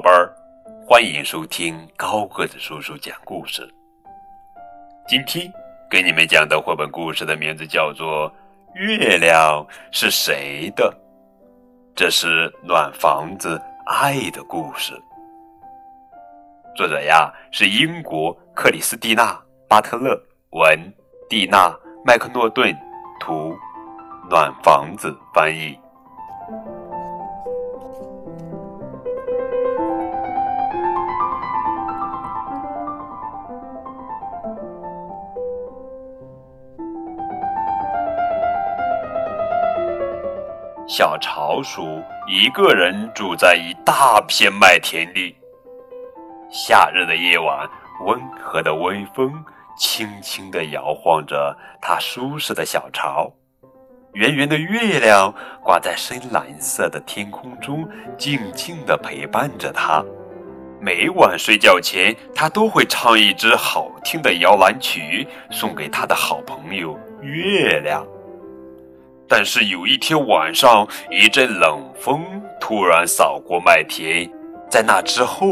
宝贝儿，欢迎收听高个子叔叔讲故事。今天给你们讲的绘本故事的名字叫做《月亮是谁的》，这是暖房子爱的故事。作者呀是英国克里斯蒂娜·巴特勒，文蒂娜·麦克诺顿，图暖房子翻译。小巢鼠一个人住在一大片麦田里。夏日的夜晚，温和的微风轻轻地摇晃着它舒适的小巢。圆圆的月亮挂在深蓝色的天空中，静静地陪伴着它。每晚睡觉前，它都会唱一支好听的摇篮曲，送给它的好朋友月亮。但是有一天晚上，一阵冷风突然扫过麦田，在那之后，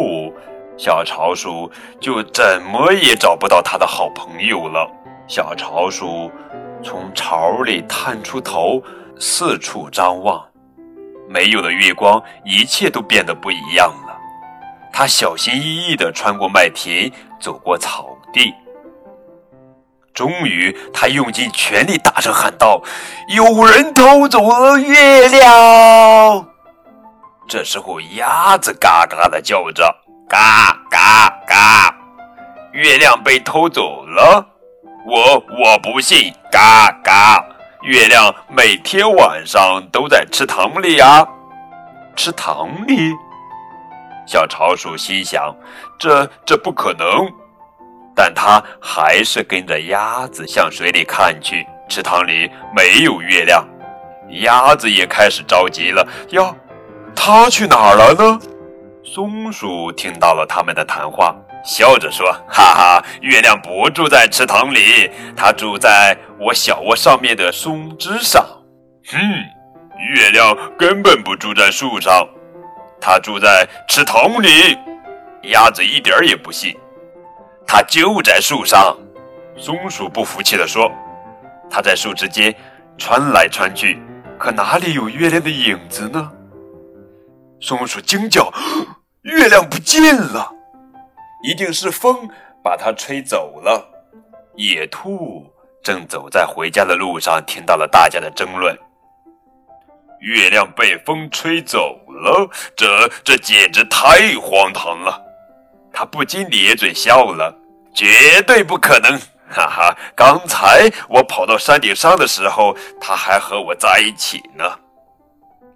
小巢鼠就怎么也找不到它的好朋友了。小巢鼠从巢里探出头，四处张望，没有了月光，一切都变得不一样了。它小心翼翼地穿过麦田，走过草地。终于，他用尽全力，大声喊道：“有人偷走了月亮！”这时候，鸭子嘎嘎的叫着：“嘎嘎嘎！月亮被偷走了！我我不信！嘎嘎！月亮每天晚上都在池塘里啊，池塘里。”小巢鼠心想：“这这不可能。”但他还是跟着鸭子向水里看去，池塘里没有月亮，鸭子也开始着急了。呀，它去哪儿了呢？松鼠听到了他们的谈话，笑着说：“哈哈，月亮不住在池塘里，它住在我小窝上面的松枝上。”哼，月亮根本不住在树上，它住在池塘里。鸭子一点也不信。它就在树上，松鼠不服气地说：“它在树枝间穿来穿去，可哪里有月亮的影子呢？”松鼠惊叫：“ 月亮不见了，一定是风把它吹走了。”野兔正走在回家的路上，听到了大家的争论：“月亮被风吹走了，这这简直太荒唐了！”他不禁咧嘴笑了。绝对不可能！哈哈，刚才我跑到山顶上的时候，他还和我在一起呢。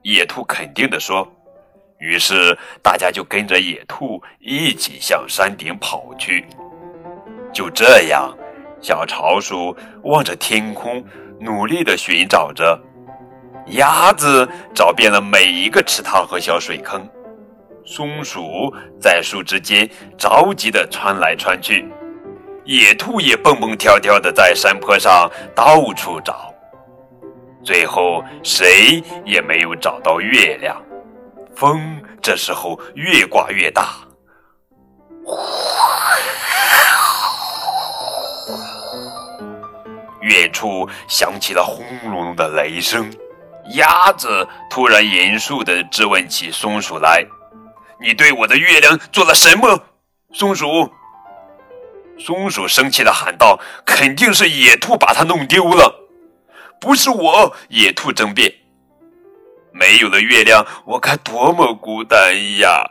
野兔肯定地说。于是大家就跟着野兔一起向山顶跑去。就这样，小巢鼠望着天空，努力地寻找着。鸭子找遍了每一个池塘和小水坑。松鼠在树枝间着急地穿来穿去。野兔也蹦蹦跳跳的在山坡上到处找，最后谁也没有找到月亮。风这时候越刮越大，远处响起了轰隆隆的雷声。鸭子突然严肃地质问起松鼠来：“你对我的月亮做了什么？”松鼠。松鼠生气的喊道：“肯定是野兔把它弄丢了，不是我。”野兔争辩：“没有了月亮，我该多么孤单呀！”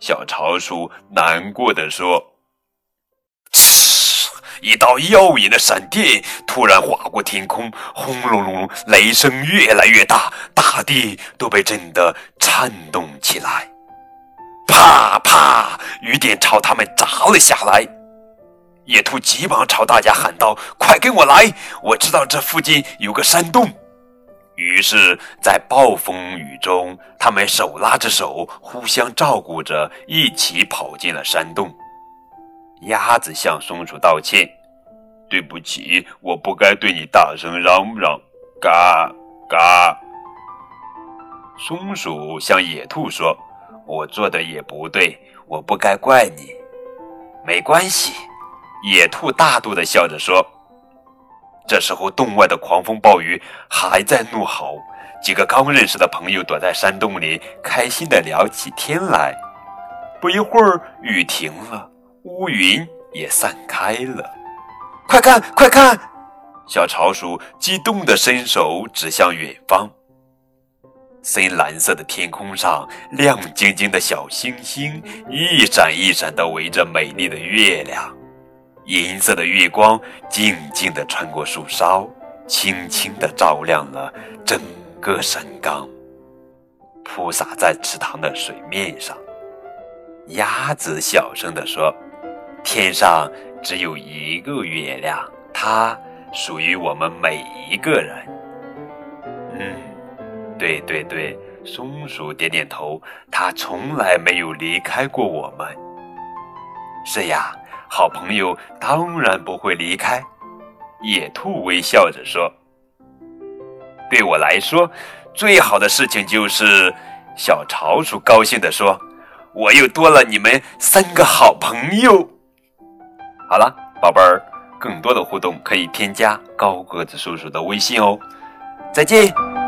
小巢鼠难过的说：“一道耀眼的闪电突然划过天空，轰隆隆，雷声越来越大，大地都被震得颤动起来。雨点朝他们砸了下来。野兔急忙朝大家喊道：“快跟我来！我知道这附近有个山洞。”于是，在暴风雨中，他们手拉着手，互相照顾着，一起跑进了山洞。鸭子向松鼠道歉：“对不起，我不该对你大声嚷嚷。”嘎嘎。松鼠向野兔说：“我做的也不对，我不该怪你。没关系。”野兔大度的笑着说。这时候，洞外的狂风暴雨还在怒吼。几个刚认识的朋友躲在山洞里，开心的聊起天来。不一会儿，雨停了，乌云也散开了。快看，快看！小潮鼠激动地伸手指向远方。深蓝色的天空上，亮晶晶的小星星一闪一闪地围着美丽的月亮。银色的月光静静地穿过树梢，轻轻地照亮了整个山岗，铺洒在池塘的水面上。鸭子小声地说：“天上只有一个月亮，它……”属于我们每一个人。嗯，对对对，松鼠点点头，它从来没有离开过我们。是呀，好朋友当然不会离开。野兔微笑着说：“对我来说，最好的事情就是……”小潮鼠高兴地说：“我又多了你们三个好朋友。”好了，宝贝儿。更多的互动可以添加高个子叔叔的微信哦，再见。